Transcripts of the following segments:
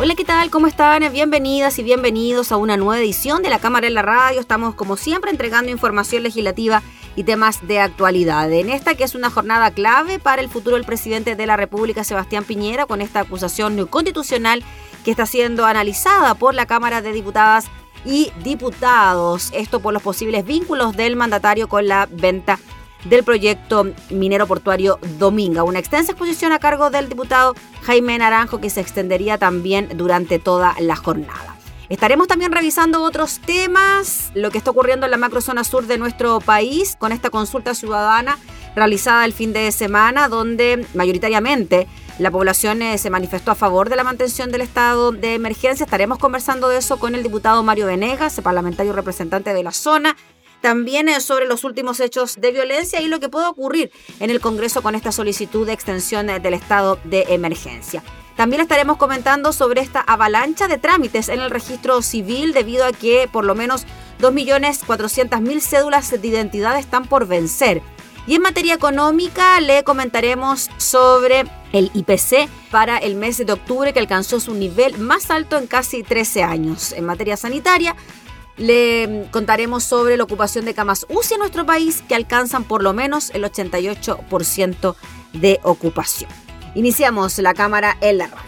Hola, ¿qué tal? ¿Cómo están? Bienvenidas y bienvenidos a una nueva edición de la Cámara en la Radio. Estamos, como siempre, entregando información legislativa y temas de actualidad. En esta que es una jornada clave para el futuro del presidente de la República, Sebastián Piñera, con esta acusación constitucional que está siendo analizada por la Cámara de Diputadas y Diputados. Esto por los posibles vínculos del mandatario con la venta del proyecto minero portuario Dominga. Una extensa exposición a cargo del diputado Jaime Naranjo que se extendería también durante toda la jornada. Estaremos también revisando otros temas, lo que está ocurriendo en la macrozona sur de nuestro país con esta consulta ciudadana realizada el fin de semana, donde mayoritariamente la población eh, se manifestó a favor de la mantención del estado de emergencia. Estaremos conversando de eso con el diputado Mario Venegas, parlamentario representante de la zona también eh, sobre los últimos hechos de violencia y lo que puede ocurrir en el Congreso con esta solicitud de extensión eh, del estado de emergencia. También estaremos comentando sobre esta avalancha de trámites en el registro civil debido a que por lo menos 2.400.000 cédulas de identidad están por vencer. Y en materia económica le comentaremos sobre el IPC para el mes de octubre que alcanzó su nivel más alto en casi 13 años. En materia sanitaria le contaremos sobre la ocupación de camas UCI en nuestro país que alcanzan por lo menos el 88% de ocupación. Iniciamos la cámara en la radio.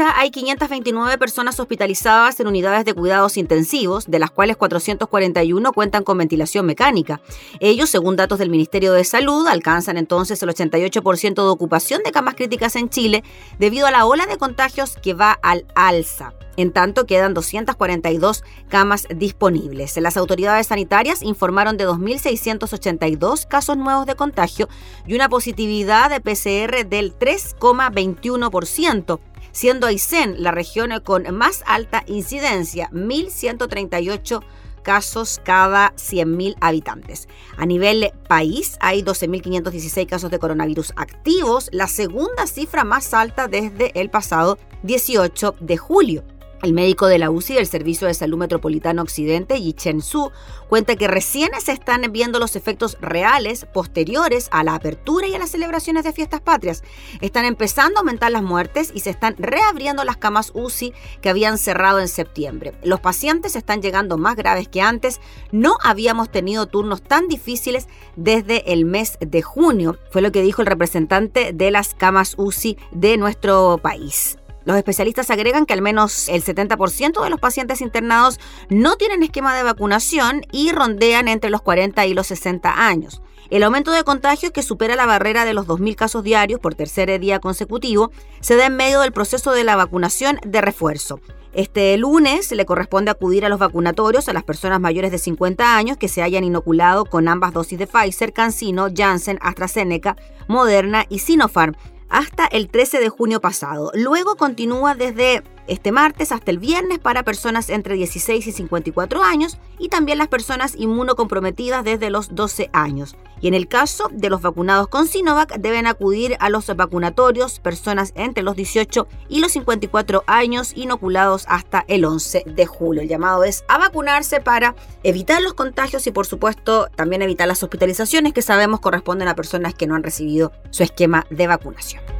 Hay 529 personas hospitalizadas en unidades de cuidados intensivos, de las cuales 441 cuentan con ventilación mecánica. Ellos, según datos del Ministerio de Salud, alcanzan entonces el 88% de ocupación de camas críticas en Chile debido a la ola de contagios que va al alza. En tanto, quedan 242 camas disponibles. Las autoridades sanitarias informaron de 2.682 casos nuevos de contagio y una positividad de PCR del 3,21%, siendo Aysén la región con más alta incidencia, 1.138 casos cada 100.000 habitantes. A nivel país hay 12.516 casos de coronavirus activos, la segunda cifra más alta desde el pasado 18 de julio. El médico de la UCI del Servicio de Salud Metropolitano Occidente, Yi Chen Su, cuenta que recién se están viendo los efectos reales posteriores a la apertura y a las celebraciones de fiestas patrias. Están empezando a aumentar las muertes y se están reabriendo las camas UCI que habían cerrado en septiembre. Los pacientes están llegando más graves que antes. No habíamos tenido turnos tan difíciles desde el mes de junio, fue lo que dijo el representante de las camas UCI de nuestro país. Los especialistas agregan que al menos el 70% de los pacientes internados no tienen esquema de vacunación y rondean entre los 40 y los 60 años. El aumento de contagios que supera la barrera de los 2.000 casos diarios por tercer día consecutivo se da en medio del proceso de la vacunación de refuerzo. Este lunes le corresponde acudir a los vacunatorios a las personas mayores de 50 años que se hayan inoculado con ambas dosis de Pfizer, CanSino, Janssen, AstraZeneca, Moderna y Sinopharm hasta el 13 de junio pasado. Luego continúa desde este martes hasta el viernes para personas entre 16 y 54 años y también las personas inmunocomprometidas desde los 12 años. Y en el caso de los vacunados con Sinovac deben acudir a los vacunatorios personas entre los 18 y los 54 años inoculados hasta el 11 de julio. El llamado es a vacunarse para evitar los contagios y por supuesto también evitar las hospitalizaciones que sabemos corresponden a personas que no han recibido su esquema de vacunación.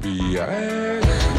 be.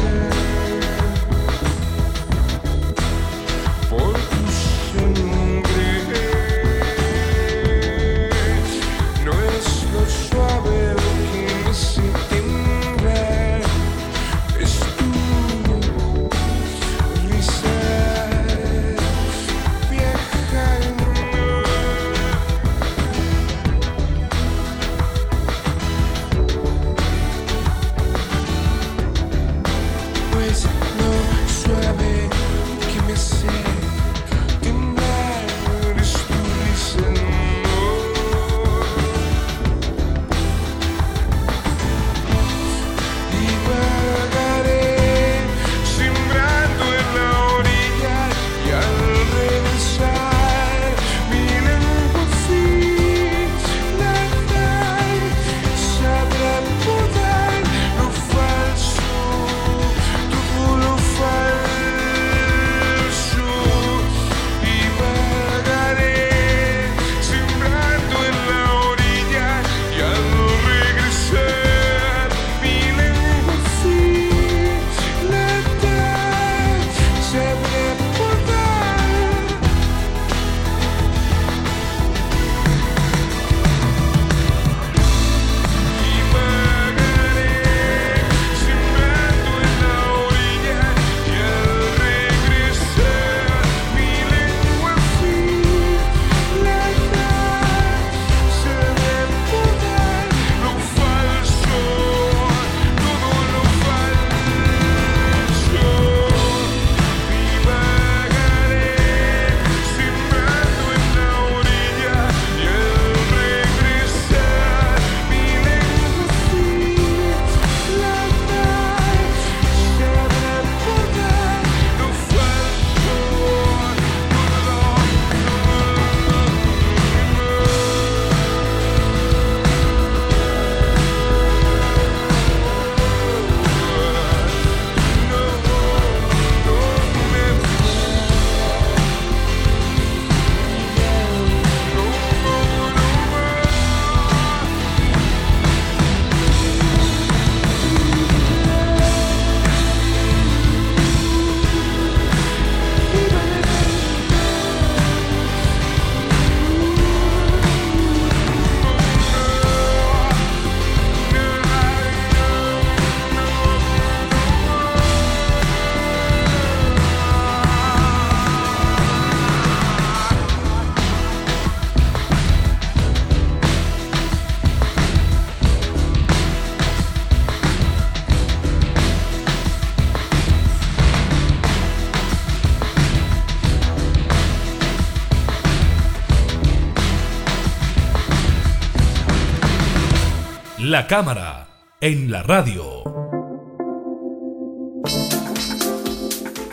La cámara en la radio.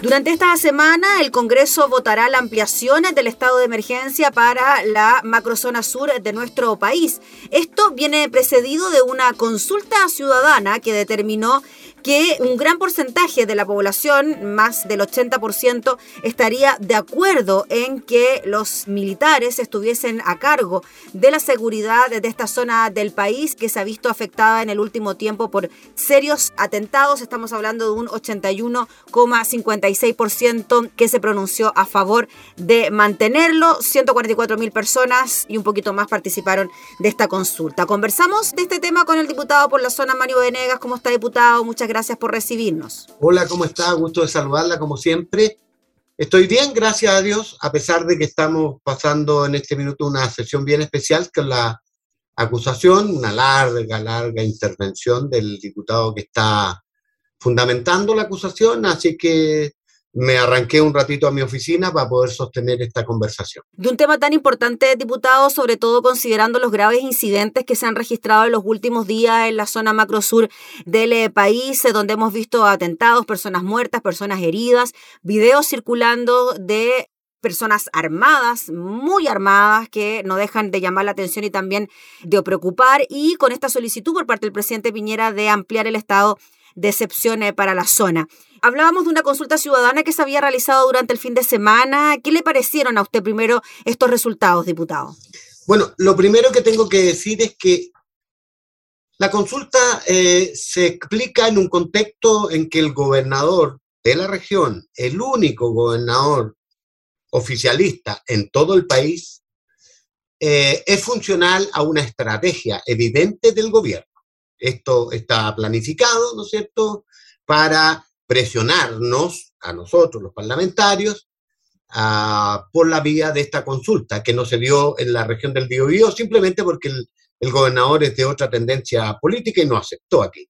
Durante esta semana, el Congreso votará la ampliación del estado de emergencia para la macrozona sur de nuestro país. Esto viene precedido de una consulta ciudadana que determinó que un gran porcentaje de la población, más del 80%, estaría de acuerdo en que los militares estuviesen a cargo de la seguridad de esta zona del país que se ha visto afectada en el último tiempo por serios atentados. Estamos hablando de un 81,56% que se pronunció a favor de mantenerlo. 144 mil personas y un poquito más participaron de esta consulta. Conversamos de este tema con el diputado por la zona Mario Venegas. ¿Cómo está, diputado? Muchas gracias por recibirnos. Hola, ¿cómo está? Gusto de saludarla como siempre. Estoy bien, gracias a Dios, a pesar de que estamos pasando en este minuto una sesión bien especial con la acusación, una larga, larga intervención del diputado que está fundamentando la acusación, así que me arranqué un ratito a mi oficina para poder sostener esta conversación. De un tema tan importante, diputado, sobre todo considerando los graves incidentes que se han registrado en los últimos días en la zona macrosur del eh, país, eh, donde hemos visto atentados, personas muertas, personas heridas, videos circulando de personas armadas, muy armadas, que no dejan de llamar la atención y también de preocupar, y con esta solicitud por parte del presidente Piñera de ampliar el estado de excepción para la zona. Hablábamos de una consulta ciudadana que se había realizado durante el fin de semana. ¿Qué le parecieron a usted primero estos resultados, diputado? Bueno, lo primero que tengo que decir es que la consulta eh, se explica en un contexto en que el gobernador de la región, el único gobernador oficialista en todo el país, eh, es funcional a una estrategia evidente del gobierno. Esto está planificado, ¿no es cierto?, para presionarnos a nosotros, los parlamentarios, por la vía de esta consulta, que no se dio en la región del Biobío, simplemente porque el, el gobernador es de otra tendencia política y no aceptó aquí.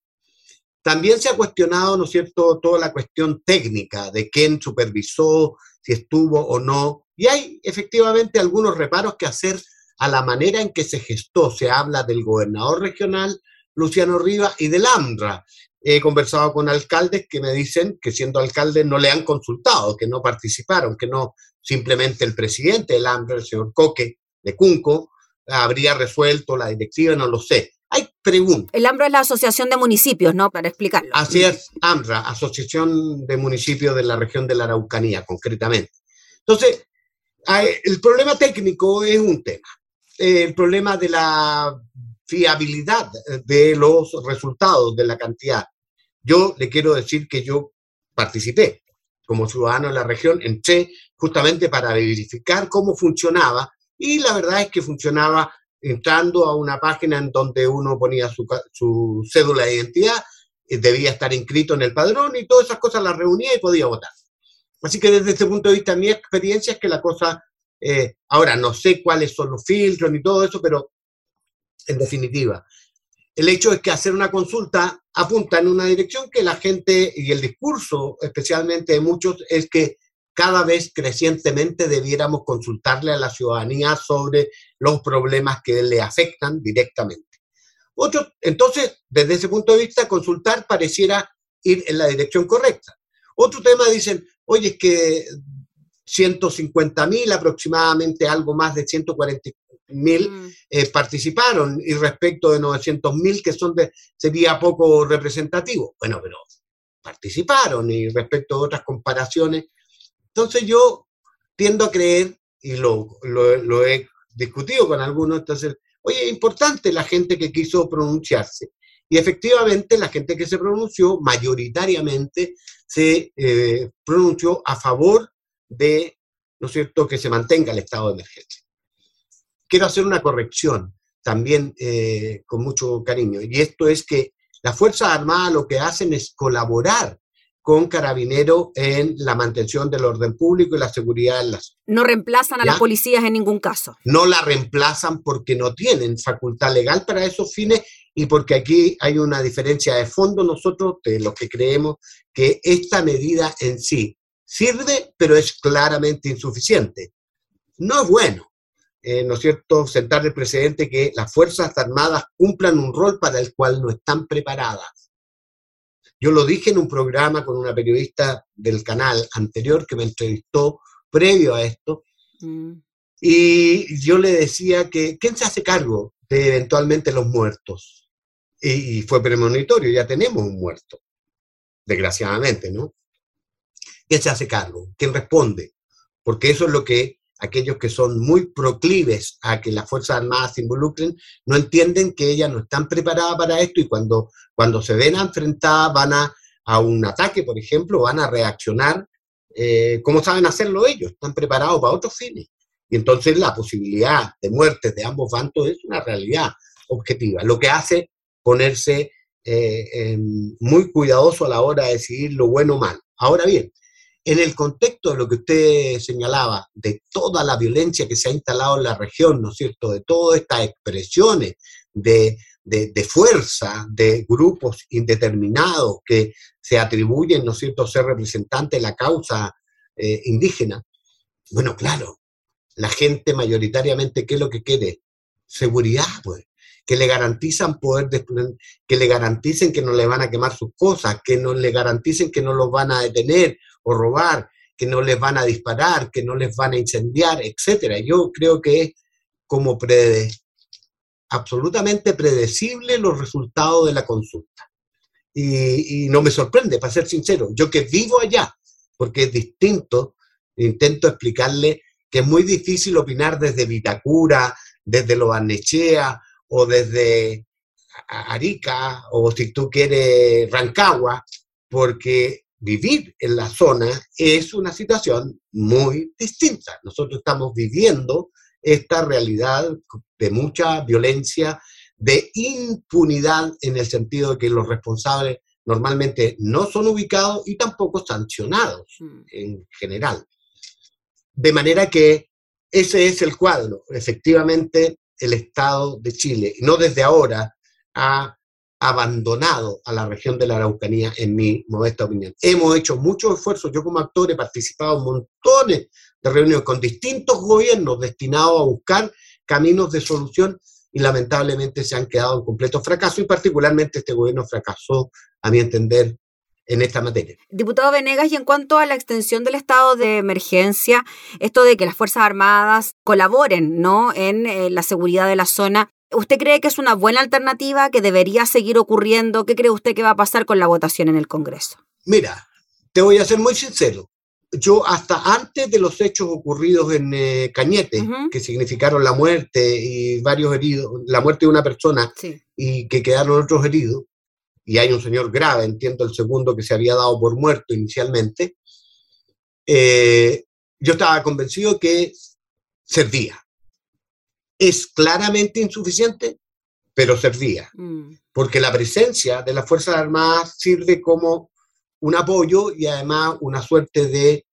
También se ha cuestionado, ¿no es cierto?, toda la cuestión técnica de quién supervisó, si estuvo o no. Y hay efectivamente algunos reparos que hacer a la manera en que se gestó. Se habla del gobernador regional, Luciano Riva, y del AMRA, he conversado con alcaldes que me dicen que siendo alcaldes no le han consultado, que no participaron, que no simplemente el presidente del AMBRA, el señor Coque de Cunco, habría resuelto la directiva, no lo sé. Hay preguntas. El AMBRA es la Asociación de Municipios, ¿no? Para explicarlo. Así es, AMRA, Asociación de Municipios de la región de la Araucanía, concretamente. Entonces, el problema técnico es un tema. El problema de la fiabilidad de los resultados, de la cantidad. Yo le quiero decir que yo participé como ciudadano en la región, entré justamente para verificar cómo funcionaba y la verdad es que funcionaba entrando a una página en donde uno ponía su, su cédula de identidad, eh, debía estar inscrito en el padrón y todas esas cosas las reunía y podía votar. Así que desde ese punto de vista mi experiencia es que la cosa, eh, ahora no sé cuáles son los filtros ni todo eso, pero en definitiva. El hecho es que hacer una consulta apunta en una dirección que la gente y el discurso, especialmente de muchos, es que cada vez crecientemente debiéramos consultarle a la ciudadanía sobre los problemas que le afectan directamente. Otro, entonces, desde ese punto de vista, consultar pareciera ir en la dirección correcta. Otro tema dicen, oye, es que 150 mil aproximadamente, algo más de 140, mil mm. eh, participaron y respecto de 900 mil que son de, sería poco representativo. Bueno, pero participaron y respecto a otras comparaciones. Entonces yo tiendo a creer, y lo, lo, he discutido con algunos, entonces, oye, es importante la gente que quiso pronunciarse. Y efectivamente la gente que se pronunció mayoritariamente se eh, pronunció a favor de, ¿no es cierto?, que se mantenga el estado de emergencia quiero hacer una corrección también eh, con mucho cariño, y esto es que las Fuerzas Armadas lo que hacen es colaborar con Carabinero en la mantención del orden público y la seguridad en las... No reemplazan a las policías en ningún caso. No la reemplazan porque no tienen facultad legal para esos fines y porque aquí hay una diferencia de fondo nosotros de lo que creemos que esta medida en sí sirve, pero es claramente insuficiente. No es bueno eh, ¿no es cierto?, sentar el precedente que las Fuerzas Armadas cumplan un rol para el cual no están preparadas. Yo lo dije en un programa con una periodista del canal anterior que me entrevistó previo a esto, mm. y yo le decía que, ¿quién se hace cargo de eventualmente los muertos? Y, y fue premonitorio, ya tenemos un muerto, desgraciadamente, ¿no? ¿Quién se hace cargo? ¿Quién responde? Porque eso es lo que aquellos que son muy proclives a que las Fuerzas Armadas se involucren, no entienden que ellas no están preparadas para esto y cuando, cuando se ven enfrentadas van a, a un ataque, por ejemplo, van a reaccionar eh, como saben hacerlo ellos, están preparados para otros fines. Y entonces la posibilidad de muertes de ambos bandos es una realidad objetiva, lo que hace ponerse eh, muy cuidadoso a la hora de decidir lo bueno o malo. Ahora bien, en el contexto de lo que usted señalaba, de toda la violencia que se ha instalado en la región, ¿no es cierto?, de todas estas expresiones de, fuerza de grupos indeterminados que se atribuyen, ¿no es cierto?, ser representantes de la causa eh, indígena. Bueno, claro, la gente mayoritariamente, ¿qué es lo que quiere? Seguridad, pues que le garantizan poder, que le garanticen que no le van a quemar sus cosas, que no le garanticen que no los van a detener o robar, que no les van a disparar, que no les van a incendiar, etcétera. Yo creo que es como absolutamente predecible los resultados de la consulta. Y, y, no me sorprende, para ser sincero, yo que vivo allá, porque es distinto, intento explicarle que es muy difícil opinar desde Vitacura, desde Lobarnechea o desde Arica o si tú quieres Rancagua, porque vivir en la zona es una situación muy distinta. Nosotros estamos viviendo esta realidad de mucha violencia, de impunidad en el sentido de que los responsables normalmente no son ubicados y tampoco sancionados mm. en general. De manera que ese es el cuadro. Efectivamente, el Estado de Chile, no desde ahora, ha abandonado a la región de la Araucanía, en mi modesta opinión. Hemos hecho muchos esfuerzos, yo como actor he participado en montones de reuniones con distintos gobiernos destinados a buscar caminos de solución y lamentablemente se han quedado en completo fracaso y particularmente este gobierno fracasó, a mi entender, en esta materia. Diputado Venegas, y en cuanto a la extensión del estado de emergencia, esto de que las Fuerzas Armadas colaboren ¿no? en eh, la seguridad de la zona, ¿usted cree que es una buena alternativa, que debería seguir ocurriendo? ¿Qué cree usted que va a pasar con la votación en el Congreso? Mira, te voy a ser muy sincero. Yo hasta antes de los hechos ocurridos en eh, Cañete, que significaron la muerte y varios heridos, la muerte de una persona y que quedaron otros heridos, y hay un señor grave, entiendo el segundo que se había dado por muerto inicialmente, eh, yo estaba convencido que servía. Es claramente insuficiente, pero servía, mm. porque la presencia de las Fuerzas Armadas sirve como un apoyo y además una suerte de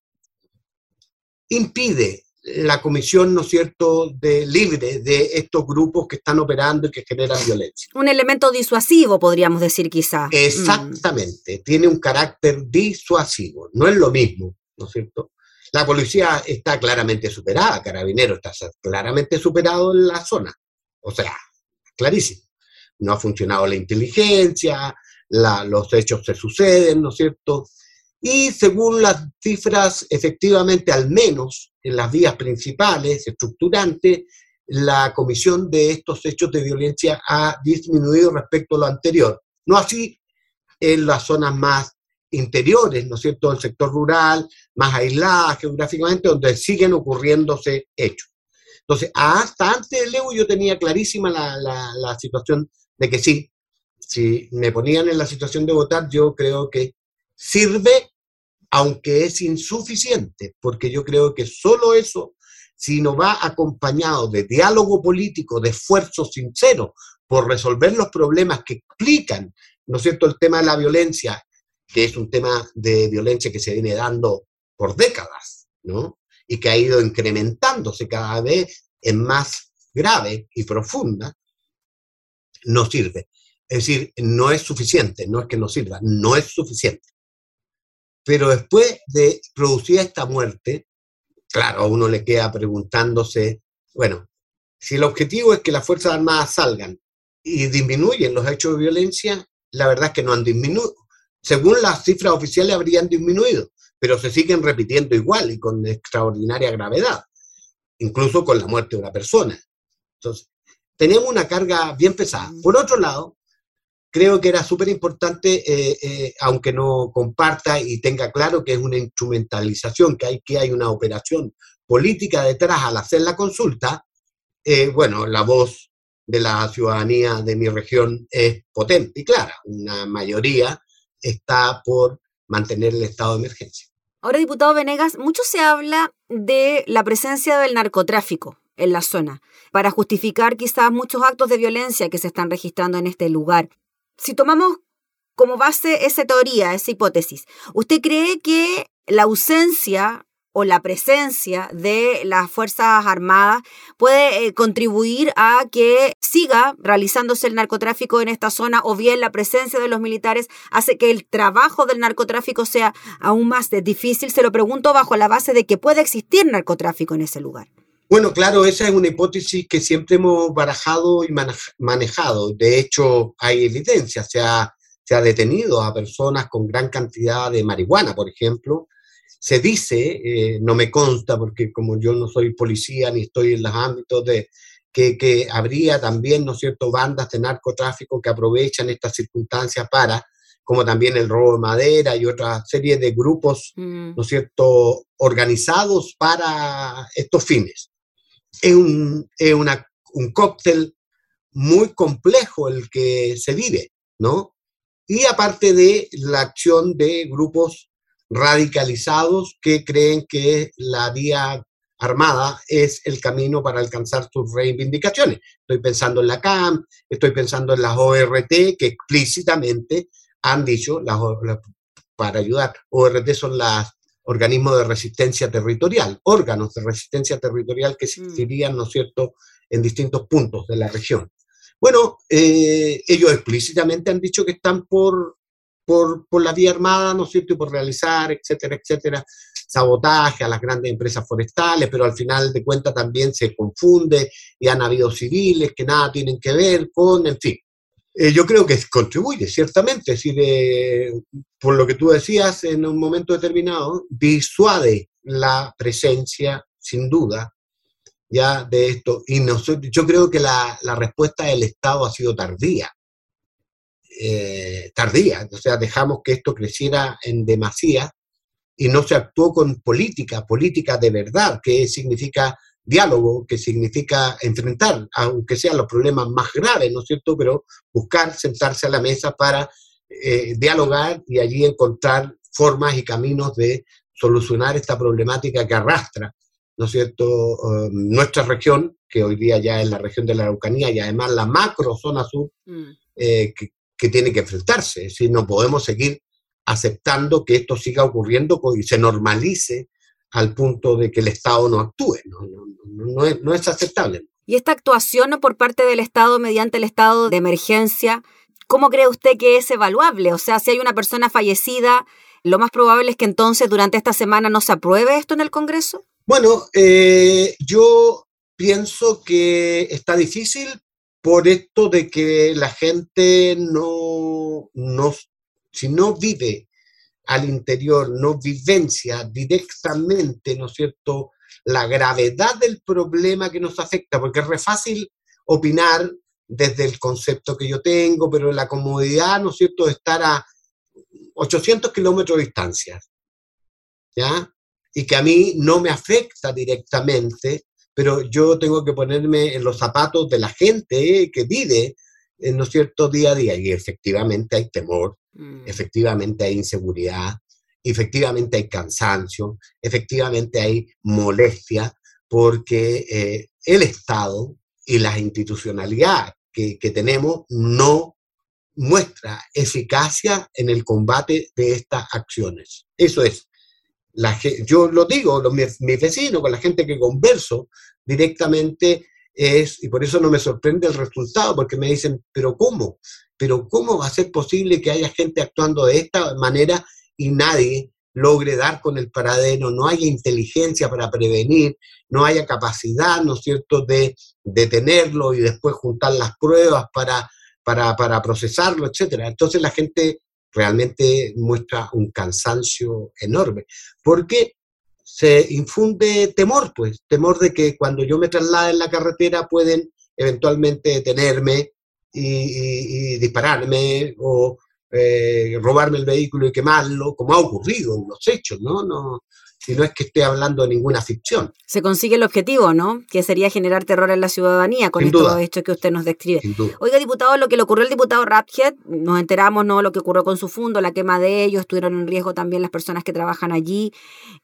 impide la comisión, ¿no es cierto?, de libre de estos grupos que están operando y que generan violencia. Un elemento disuasivo, podríamos decir quizá. Exactamente, tiene un carácter disuasivo, no es lo mismo, ¿no es cierto? La policía está claramente superada, Carabinero está claramente superado en la zona, o sea, clarísimo. No ha funcionado la inteligencia, los hechos se suceden, ¿no es cierto? Y según las cifras, efectivamente, al menos en las vías principales, estructurantes, la comisión de estos hechos de violencia ha disminuido respecto a lo anterior. No así en las zonas más interiores, ¿no es cierto?, del sector rural, más aisladas geográficamente, donde siguen ocurriéndose hechos. Entonces, hasta antes del EU yo tenía clarísima la, la situación de que sí, si me ponían en la situación de votar, yo creo que sirve, aunque es insuficiente, porque yo creo que solo eso, si no va acompañado de diálogo político, de esfuerzo sincero por resolver los problemas que explican, ¿no es cierto?, el tema de la violencia, que es un tema de violencia que se viene dando por décadas, ¿no? Y que ha ido incrementándose cada vez en más grave y profunda, no sirve. Es decir, no es suficiente, no es que no sirva, no es suficiente. Pero después de producir esta muerte, claro, a uno le queda preguntándose, bueno, Si el objetivo es que las Fuerzas Armadas salgan y disminuyen los hechos de violencia, la verdad es que no han disminuido. Según las cifras oficiales habrían disminuido, pero se siguen repitiendo igual y con extraordinaria gravedad, incluso con la muerte de una persona. Entonces, tenemos una carga bien pesada. Por otro lado, creo que era súper importante, eh, eh, aunque no comparta y tenga claro que es una instrumentalización, que hay, que hay una operación política detrás al hacer la consulta, eh, bueno, la voz de la ciudadanía de mi región es potente y clara. Una mayoría está por mantener el estado de emergencia. Ahora, diputado Venegas, mucho se habla de la presencia del narcotráfico en la zona, para justificar quizás muchos actos de violencia que se están registrando en este lugar. Si tomamos como base esa teoría, esa hipótesis, ¿usted cree que la ausencia o la presencia de las Fuerzas Armadas puede eh, contribuir a que siga realizándose el narcotráfico en esta zona o bien la presencia de los militares hace que el trabajo del narcotráfico sea aún más difícil? Se lo pregunto bajo la base de que puede existir narcotráfico en ese lugar. Bueno, claro, esa es una hipótesis que siempre hemos barajado y manejado. De hecho, hay evidencia. Se ha, se ha detenido a personas con gran cantidad de marihuana, por ejemplo, se dice, eh, no me consta porque como yo no soy policía ni estoy en los ámbitos de que, habría también, ¿no es cierto?, bandas de narcotráfico que aprovechan estas circunstancias para, como también el robo de madera y otra serie de grupos, mm. ¿no es cierto?, organizados para estos fines. Es un, es una, un cóctel muy complejo el que se vive, ¿no? Y aparte de la acción de grupos radicalizados que creen que la vía armada es el camino para alcanzar sus reivindicaciones. Estoy pensando en la CAM, estoy pensando en las ORT que explícitamente han dicho, las, para ayudar, ORT son los organismos de resistencia territorial, órganos de resistencia territorial que mm. existirían, ¿no es cierto?, en distintos puntos de la región. Bueno, eh, ellos explícitamente han dicho que están por por, por la vía armada, ¿no es cierto?, y por realizar, etcétera, etcétera, sabotaje a las grandes empresas forestales, pero al final de cuentas también se confunde y han habido civiles que nada tienen que ver con, en fin. Eh, yo creo que contribuye, ciertamente, es decir, por lo que tú decías en un momento determinado, disuade la presencia, sin duda, ya de esto. Y no, yo creo que la, la respuesta del Estado ha sido tardía. Eh, tardía, o sea, dejamos que esto creciera en demasía y no se actuó con política, política de verdad, que significa diálogo, que significa enfrentar, aunque sean los problemas más graves, ¿no es cierto?, pero buscar sentarse a la mesa para eh, dialogar y allí encontrar formas y caminos de solucionar esta problemática que arrastra, ¿no es cierto?, eh, nuestra región, que hoy día ya es la región de la Araucanía y además la macro zona sur, mm. que, que tiene que enfrentarse. Es no podemos seguir aceptando que esto siga ocurriendo y se normalice al punto de que el Estado no actúe. No, es, aceptable. Y esta actuación por parte del Estado mediante el estado de emergencia, ¿cómo cree usted que es evaluable? O sea, si hay una persona fallecida, lo más probable es que entonces durante esta semana no se apruebe esto en el Congreso. Bueno, eh, yo pienso que está difícil por esto de que la gente no, no, si no vive al interior, no vivencia directamente, ¿no es cierto?, la gravedad del problema que nos afecta, porque es re fácil opinar desde el concepto que yo tengo, pero la comodidad, ¿no es cierto?, de estar a 800 kilómetros de distancia, ¿ya? Y que a mí no me afecta directamente, pero yo tengo que ponerme en los zapatos de la gente que vive, ¿no cierto?, día a día. Y efectivamente hay temor, mm. efectivamente hay inseguridad, efectivamente hay cansancio, efectivamente hay molestia, porque eh, el Estado y la institucionalidad que, que tenemos no muestra eficacia en el combate de estas acciones. Eso es yo lo digo, los, mis, vecinos, con la gente que converso directamente, es, y por eso no me sorprende el resultado, porque me dicen, pero ¿cómo? Pero ¿cómo va a ser posible que haya gente actuando de esta manera y nadie, logre dar con el paradero, no haya inteligencia para prevenir, no haya capacidad, ¿no es cierto?, de detenerlo y después juntar las pruebas para, para, para procesarlo, etcétera. Entonces la gente realmente muestra un cansancio enorme, porque se infunde temor, pues, temor de que cuando yo me traslade en la carretera pueden eventualmente detenerme y, dispararme o eh, robarme el vehículo y quemarlo, como ha ocurrido en los hechos, ¿no? no si no es que esté hablando de ninguna ficción. Se consigue el objetivo, ¿no? Que sería generar terror en la ciudadanía con esto, esto, que usted nos describe. Oiga, diputado, lo que le ocurrió al diputado Raphead, nos enteramos, ¿no? Lo que ocurrió con su fondo, la quema de ellos, estuvieron en riesgo también las personas que trabajan allí.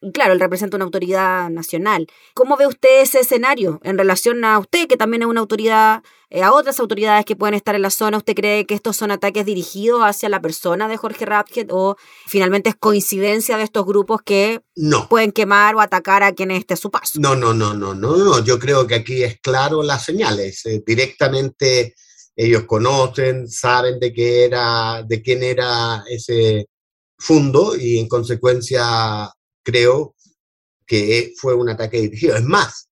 Y claro, él representa una autoridad nacional. ¿Cómo ve usted ese escenario en relación a usted, que también es una autoridad eh, a otras autoridades que pueden estar en la zona. ¿Usted cree que estos son ataques dirigidos hacia la persona de Jorge Rapket o finalmente es coincidencia de estos grupos que pueden quemar o atacar a quien esté a su paso? No, no, no, no, no, no. Yo creo que aquí es claro las señales. Eh, directamente ellos conocen, saben de qué era, de quién era ese fondo y en consecuencia creo que fue un ataque dirigido. Es más,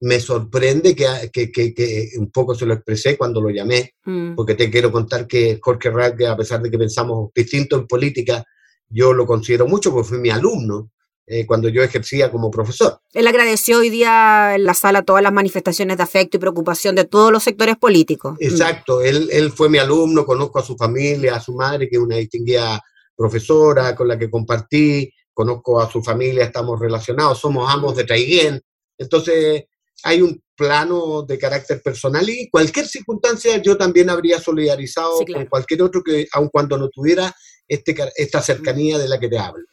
me sorprende que, que, que, un poco se lo expresé cuando lo llamé, mm. porque te quiero contar que Jorge Radke, a pesar de que pensamos distinto en política, yo lo considero mucho porque fue mi alumno eh, cuando yo ejercía como profesor. Él agradeció hoy día en la sala todas las manifestaciones de afecto y preocupación de todos los sectores políticos. Mm. Exacto, él, él fue mi alumno, conozco a su familia, a su madre, que es una distinguida profesora con la que compartí, conozco a su familia, estamos relacionados, somos ambos de Traiguén. Entonces, hay un plano de carácter personal y cualquier circunstancia yo también habría solidarizado con cualquier otro que, aun cuando no tuviera este, esta cercanía de la que te hablo.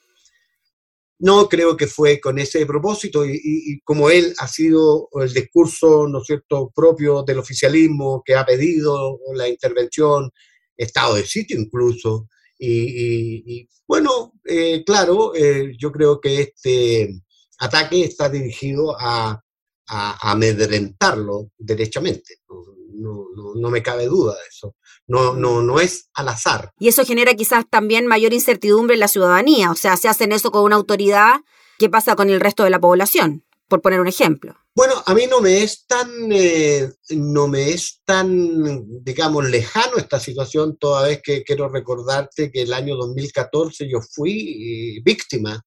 No creo que fue con ese propósito y, como él ha sido el discurso, ¿no es cierto?, propio del oficialismo que ha pedido la intervención, estado de sitio incluso. Y, bueno, eh, claro, eh, yo creo que este ataque está dirigido a, a, amedrentarlo derechamente. No, no, no, me cabe duda de eso. No, no, no es al azar. Y eso genera quizás también mayor incertidumbre en la ciudadanía. O sea, si hacen eso con una autoridad, ¿qué pasa con el resto de la población? Por poner un ejemplo. Bueno, a mí no me es tan, eh, no me es tan, digamos, lejano esta situación, toda vez que quiero recordarte que el año 2014 yo fui eh, víctima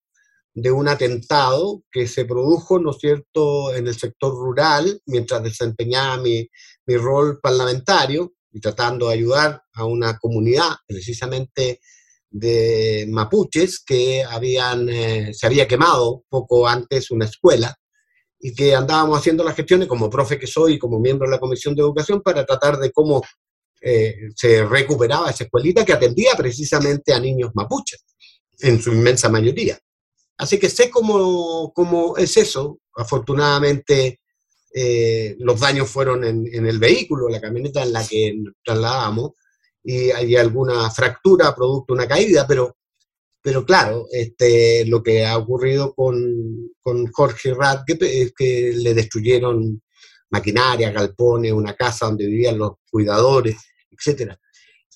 de un atentado que se produjo, ¿no es cierto?, en el sector rural, mientras desempeñaba mi, mi rol parlamentario y tratando de ayudar a una comunidad precisamente de mapuches que habían, eh, se había quemado poco antes una escuela y que andábamos haciendo las gestiones como profe que soy y como miembro de la Comisión de Educación para tratar de cómo eh, se recuperaba esa escuelita que atendía precisamente a niños mapuches, en su inmensa mayoría. Así que sé cómo, cómo es eso. Afortunadamente, eh, los daños fueron en, el vehículo, la camioneta en la que trasladamos, y hay alguna fractura producto de una caída, pero, pero claro, este, lo que ha ocurrido con, con Jorge Radke es que le destruyeron maquinaria, galpones, una casa donde vivían los cuidadores, etc.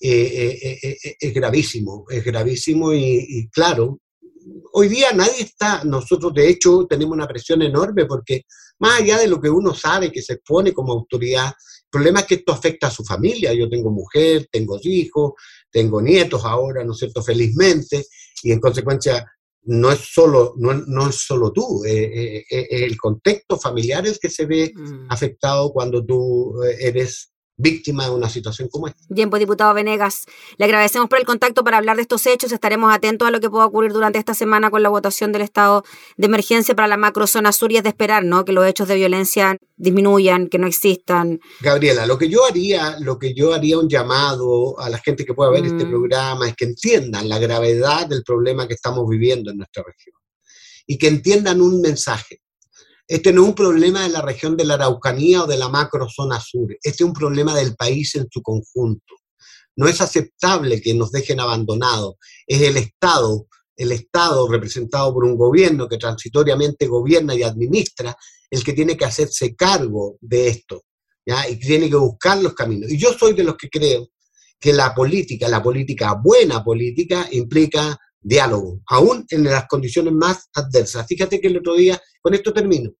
Eh, eh, es gravísimo, es gravísimo y claro, hoy día nadie está, nosotros de hecho tenemos una presión enorme porque más allá de lo que uno sabe que se expone como autoridad, el problema es que esto afecta a su familia. Yo tengo mujer, tengo hijos, tengo nietos ahora, ¿no es cierto?, felizmente, y en consecuencia no es solo, no, no es solo tú, eh, eh, eh, el contexto familiar es que se ve mm. afectado cuando tú eres víctima de una situación como esta. Bien, pues diputado Venegas, le agradecemos por el contacto para hablar de estos hechos. Estaremos atentos a lo que pueda ocurrir durante esta semana con la votación del estado de emergencia para la macrozona sur y es de esperar, ¿no? Que los hechos de violencia disminuyan, que no existan. Gabriela, lo que yo haría, lo que yo haría un llamado a la gente que pueda ver este mm. programa es que entiendan la gravedad del problema que estamos viviendo en nuestra región y que entiendan un mensaje este no es un problema de la región de la Araucanía o de la macrozona sur, este es un problema del país en su conjunto. No es aceptable que nos dejen abandonados. Es el Estado, el Estado representado por un gobierno que transitoriamente gobierna y administra, el que tiene que hacerse cargo de esto, y tiene que buscar los caminos. Y yo soy de los que creo que la política, la política buena política, implica diálogo, aún en las condiciones más adversas. Fíjate que el otro día, con esto termino,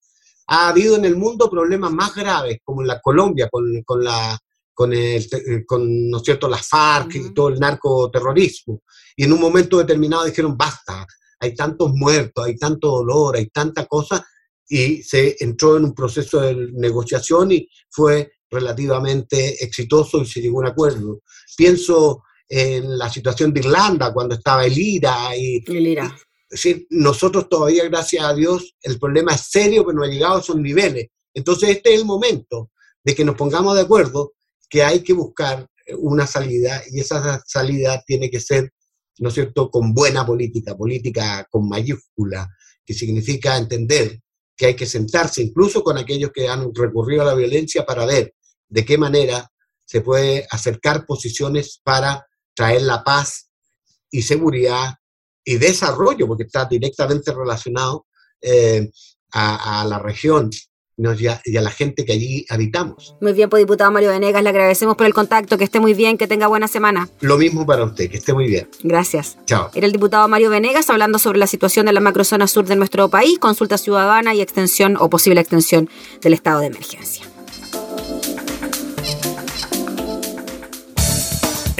ha habido en el mundo problemas más graves, como en la Colombia, con, con la, con, el, con ¿no es cierto? las FARC y todo el narcoterrorismo. Y en un momento determinado dijeron, basta, hay tantos muertos, hay tanto dolor, hay tanta cosa, y se entró en un proceso de negociación y fue relativamente exitoso y se llegó a un acuerdo. Pienso en la situación de Irlanda cuando estaba el IRA y, el IRA. nosotros todavía, gracias a Dios, el problema es serio, pero no ha llegado a esos niveles. Entonces este es el momento de que nos pongamos de acuerdo que hay que buscar una salida y esa salida tiene que ser, ¿no es cierto?, con buena política, política con mayúscula, que significa entender que hay que sentarse incluso con aquellos que han recurrido a la violencia para ver de qué manera se puede acercar posiciones para traer la paz y seguridad y desarrollo, porque está directamente relacionado eh, a, la región y a la gente que allí habitamos. Muy bien, pues diputado Mario Venegas, le agradecemos por el contacto, que esté muy bien, que tenga buena semana. Lo mismo para usted, que esté muy bien. Gracias. Chao. Era el diputado Mario Venegas hablando sobre la situación de la macrozona sur de nuestro país, consulta ciudadana y extensión o posible extensión del estado de emergencia.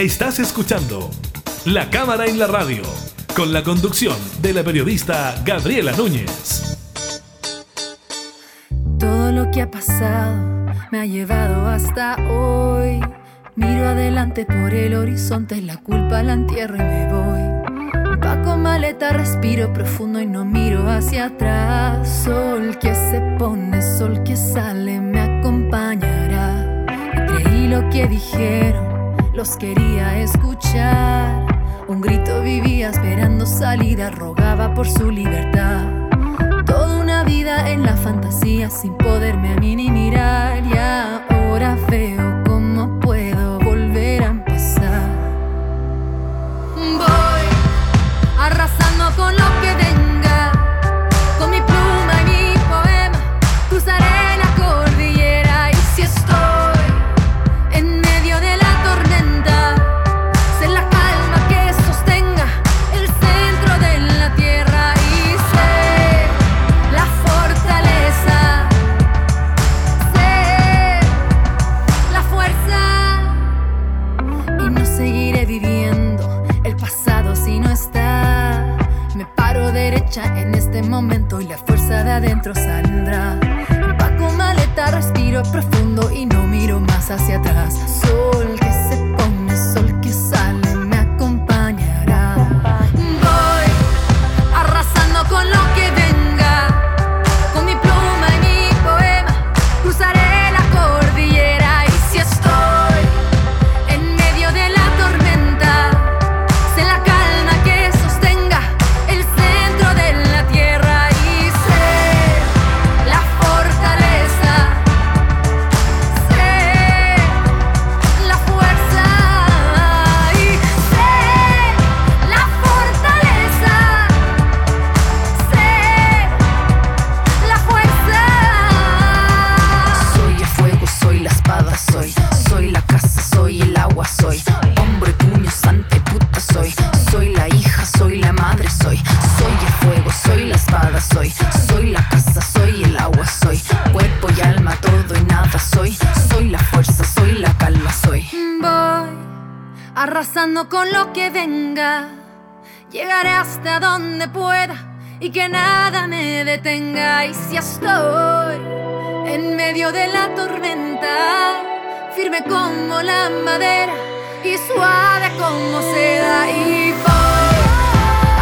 Estás escuchando La Cámara en la Radio, con la conducción de la periodista Gabriela Núñez. Todo lo que ha pasado me ha llevado hasta hoy. Miro adelante por el horizonte, la culpa la entierro y me voy. Paco maleta, respiro profundo y no miro hacia atrás. Sol que se pone, sol que sale, me acompañará. creí lo que dijeron los quería escuchar. Un grito vivía esperando salida, rogaba por su libertad. Toda una vida en la fantasía sin poderme a mí ni mirar. Y ahora veo este momento y la fuerza de adentro saldrá. Empaco maleta, respiro profundo y no miro más hacia atrás. Sol y que nada me detenga. Y si estoy en medio de la tormenta, firme como la madera y suave como seda. Y voy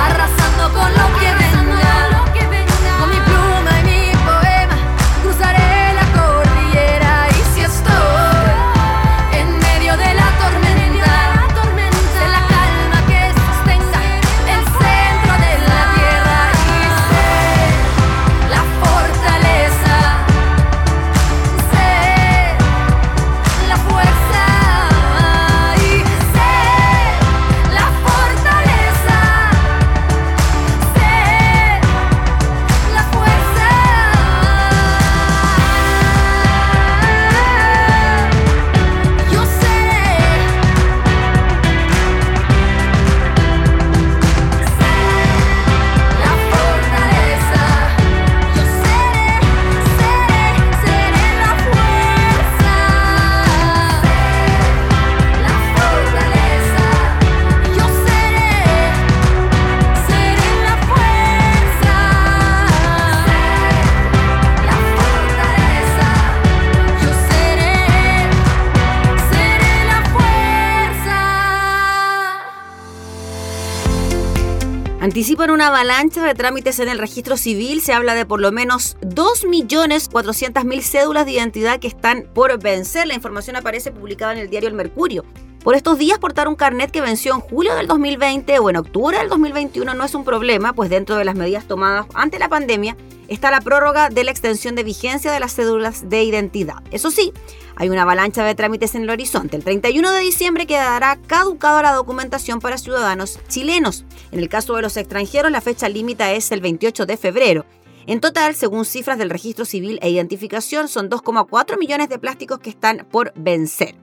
arrasando con lo que Anticipan una avalancha de trámites en el registro civil. Se habla de por lo menos 2.400.000 cédulas de identidad que están por vencer. La información aparece publicada en el diario El Mercurio. Por estos días, portar un carnet que venció en julio del 2020 o en octubre del 2021 no es un problema, pues dentro de las medidas tomadas ante la pandemia está la prórroga de la extensión de vigencia de las cédulas de identidad. Eso sí, hay una avalancha de trámites en el horizonte. El 31 de diciembre quedará caducada la documentación para ciudadanos chilenos. En el caso de los extranjeros, la fecha límite es el 28 de febrero. En total, según cifras del registro civil e identificación, son 2,4 millones de plásticos que están por vencer.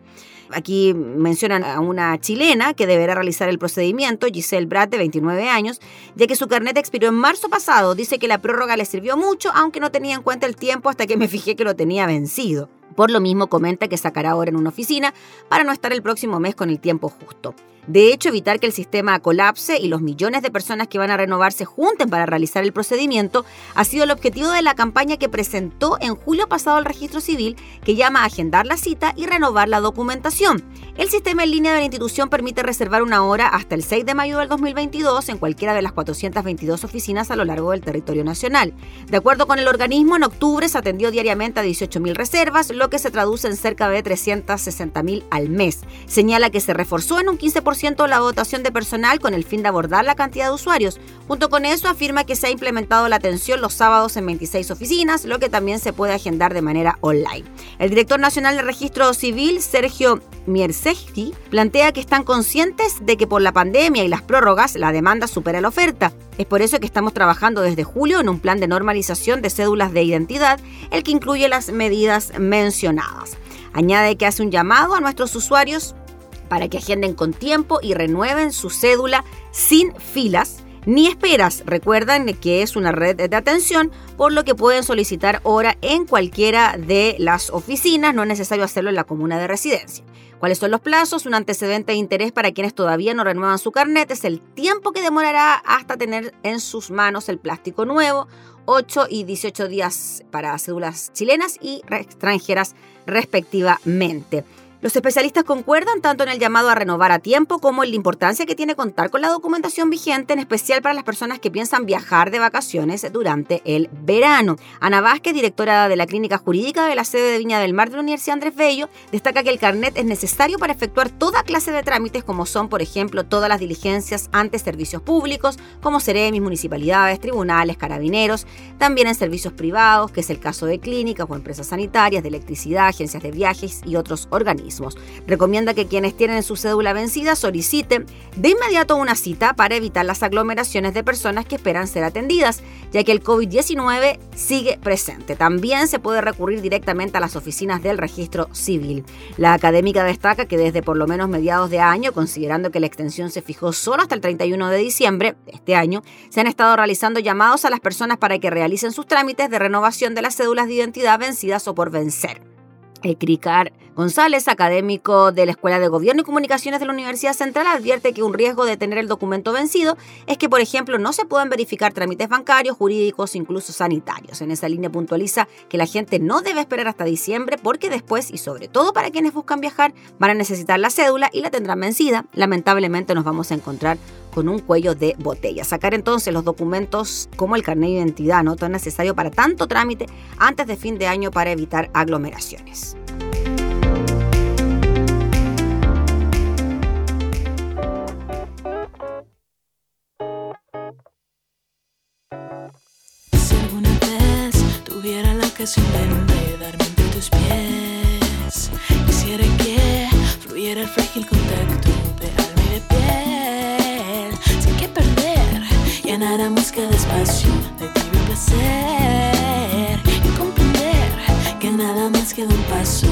Aquí mencionan a una chilena que deberá realizar el procedimiento, Giselle Brat, de 29 años, ya que su carnet expiró en marzo pasado. Dice que la prórroga le sirvió mucho, aunque no tenía en cuenta el tiempo hasta que me fijé que lo tenía vencido. Por lo mismo comenta que sacará ahora en una oficina para no estar el próximo mes con el tiempo justo. De hecho, evitar que el sistema colapse y los millones de personas que van a renovarse junten para realizar el procedimiento ha sido el objetivo de la campaña que presentó en julio pasado el registro civil, que llama a agendar la cita y renovar la documentación. El sistema en línea de la institución permite reservar una hora hasta el 6 de mayo del 2022 en cualquiera de las 422 oficinas a lo largo del territorio nacional. De acuerdo con el organismo, en octubre se atendió diariamente a 18.000 reservas, lo que se traduce en cerca de 360.000 al mes. Señala que se reforzó en un 15% la dotación de personal con el fin de abordar la cantidad de usuarios. Junto con eso, afirma que se ha implementado la atención los sábados en 26 oficinas, lo que también se puede agendar de manera online. El director nacional de registro civil, Sergio Miersegti, plantea que están conscientes de que por la pandemia y las prórrogas la demanda supera la oferta. Es por eso que estamos trabajando desde julio en un plan de normalización de cédulas de identidad, el que incluye las medidas mencionadas. Añade que hace un llamado a nuestros usuarios para que agenden con tiempo y renueven su cédula sin filas ni esperas. Recuerdan que es una red de atención, por lo que pueden solicitar hora en cualquiera de las oficinas, no es necesario hacerlo en la comuna de residencia. ¿Cuáles son los plazos? Un antecedente de interés para quienes todavía no renuevan su carnet es el tiempo que demorará hasta tener en sus manos el plástico nuevo, 8 y 18 días para cédulas chilenas y extranjeras respectivamente. Los especialistas concuerdan tanto en el llamado a renovar a tiempo como en la importancia que tiene contar con la documentación vigente, en especial para las personas que piensan viajar de vacaciones durante el verano. Ana Vázquez, directora de la Clínica Jurídica de la sede de Viña del Mar de la Universidad Andrés Bello, destaca que el carnet es necesario para efectuar toda clase de trámites, como son, por ejemplo, todas las diligencias ante servicios públicos, como seremis, municipalidades, tribunales, carabineros, también en servicios privados, que es el caso de clínicas o empresas sanitarias, de electricidad, agencias de viajes y otros organismos. Recomienda que quienes tienen su cédula vencida soliciten de inmediato una cita para evitar las aglomeraciones de personas que esperan ser atendidas, ya que el COVID-19 sigue presente. También se puede recurrir directamente a las oficinas del registro civil. La académica destaca que desde por lo menos mediados de año, considerando que la extensión se fijó solo hasta el 31 de diciembre de este año, se han estado realizando llamados a las personas para que realicen sus trámites de renovación de las cédulas de identidad vencidas o por vencer. El CRICAR González, académico de la Escuela de Gobierno y Comunicaciones de la Universidad Central, advierte que un riesgo de tener el documento vencido es que, por ejemplo, no se puedan verificar trámites bancarios, jurídicos, incluso sanitarios. En esa línea puntualiza que la gente no debe esperar hasta diciembre porque después, y sobre todo para quienes buscan viajar, van a necesitar la cédula y la tendrán vencida. Lamentablemente nos vamos a encontrar con un cuello de botella. Sacar entonces los documentos como el carnet de identidad, no tan necesario para tanto trámite antes de fin de año para evitar aglomeraciones. De darme entre tus pies. Quisiera que fluyera el frágil contacto de alma y de piel. Sin que perder, llenáramos cada espacio de tibio placer. Y comprender que nada más queda un paso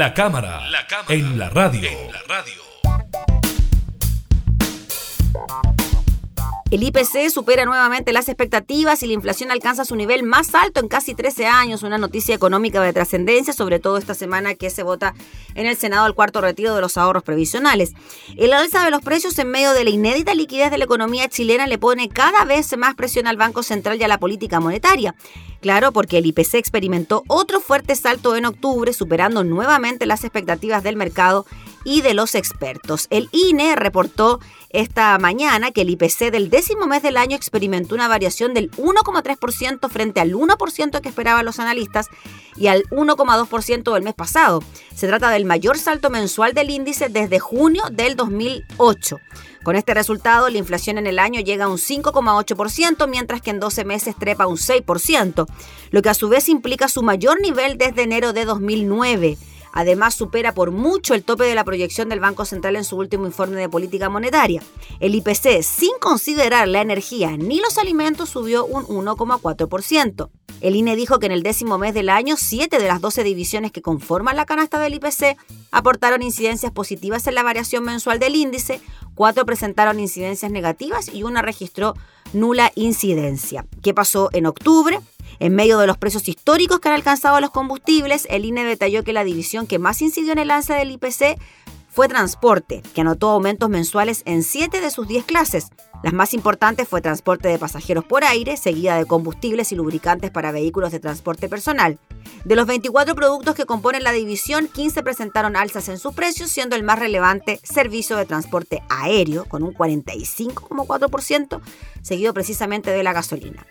La cámara, la cámara en, la radio. en la radio. El IPC supera nuevamente las expectativas y la inflación alcanza su nivel más alto en casi 13 años, una noticia económica de trascendencia, sobre todo esta semana que se vota en el Senado el cuarto retiro de los ahorros previsionales. El alza de los precios en medio de la inédita liquidez de la economía chilena le pone cada vez más presión al Banco Central y a la política monetaria. Claro, porque el IPC experimentó otro fuerte salto en octubre, superando nuevamente las expectativas del mercado y de los expertos. El INE reportó esta mañana que el IPC del décimo mes del año experimentó una variación del 1,3% frente al 1% que esperaban los analistas y al 1,2% del mes pasado. Se trata del mayor salto mensual del índice desde junio del 2008. Con este resultado, la inflación en el año llega a un 5,8%, mientras que en 12 meses trepa un 6%, lo que a su vez implica su mayor nivel desde enero de 2009. Además, supera por mucho el tope de la proyección del Banco Central en su último informe de política monetaria. El IPC, sin considerar la energía ni los alimentos, subió un 1,4%. El INE dijo que en el décimo mes del año, 7 de las 12 divisiones que conforman la canasta del IPC aportaron incidencias positivas en la variación mensual del índice, 4 presentaron incidencias negativas y una registró nula incidencia. ¿Qué pasó en octubre? En medio de los precios históricos que han alcanzado los combustibles, el INE detalló que la división que más incidió en el alza del IPC fue transporte, que anotó aumentos mensuales en 7 de sus 10 clases. Las más importantes fue transporte de pasajeros por aire, seguida de combustibles y lubricantes para vehículos de transporte personal. De los 24 productos que componen la división, 15 presentaron alzas en sus precios, siendo el más relevante servicio de transporte aéreo, con un 45,4%, seguido precisamente de la gasolina.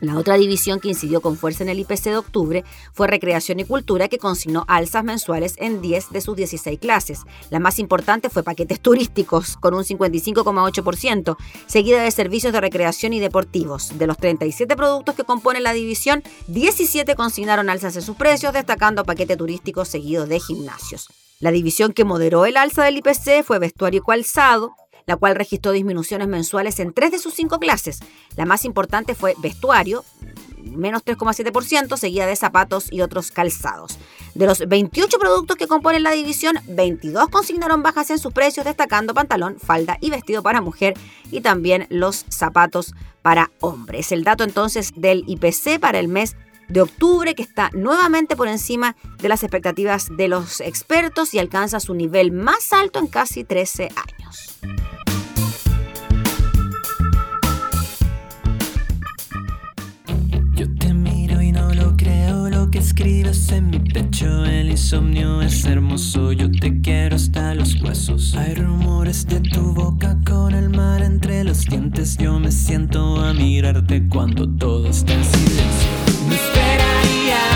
La otra división que incidió con fuerza en el IPC de octubre fue Recreación y Cultura, que consignó alzas mensuales en 10 de sus 16 clases. La más importante fue Paquetes Turísticos, con un 55,8%, seguida de Servicios de Recreación y Deportivos. De los 37 productos que componen la división, 17 consignaron alzas en sus precios, destacando Paquete Turístico seguido de Gimnasios. La división que moderó el alza del IPC fue vestuario y calzado, la cual registró disminuciones mensuales en tres de sus cinco clases. La más importante fue vestuario, menos 3,7%, seguida de zapatos y otros calzados. De los 28 productos que componen la división, 22 consignaron bajas en sus precios, destacando pantalón, falda y vestido para mujer y también los zapatos para hombres. El dato entonces del IPC para el mes de octubre que está nuevamente por encima de las expectativas de los expertos y alcanza su nivel más alto en casi 13 años. Yo te miro y no lo creo lo que escribes en mi pecho. El insomnio es hermoso, yo te quiero hasta los huesos. Hay rumores de tu boca con el mar entre los dientes. Yo me siento a mirarte cuando todo está en silencio. Esperaría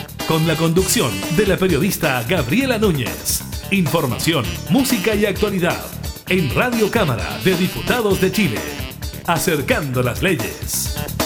con la conducción de la periodista Gabriela Núñez. Información, música y actualidad en Radio Cámara de Diputados de Chile. Acercando las leyes.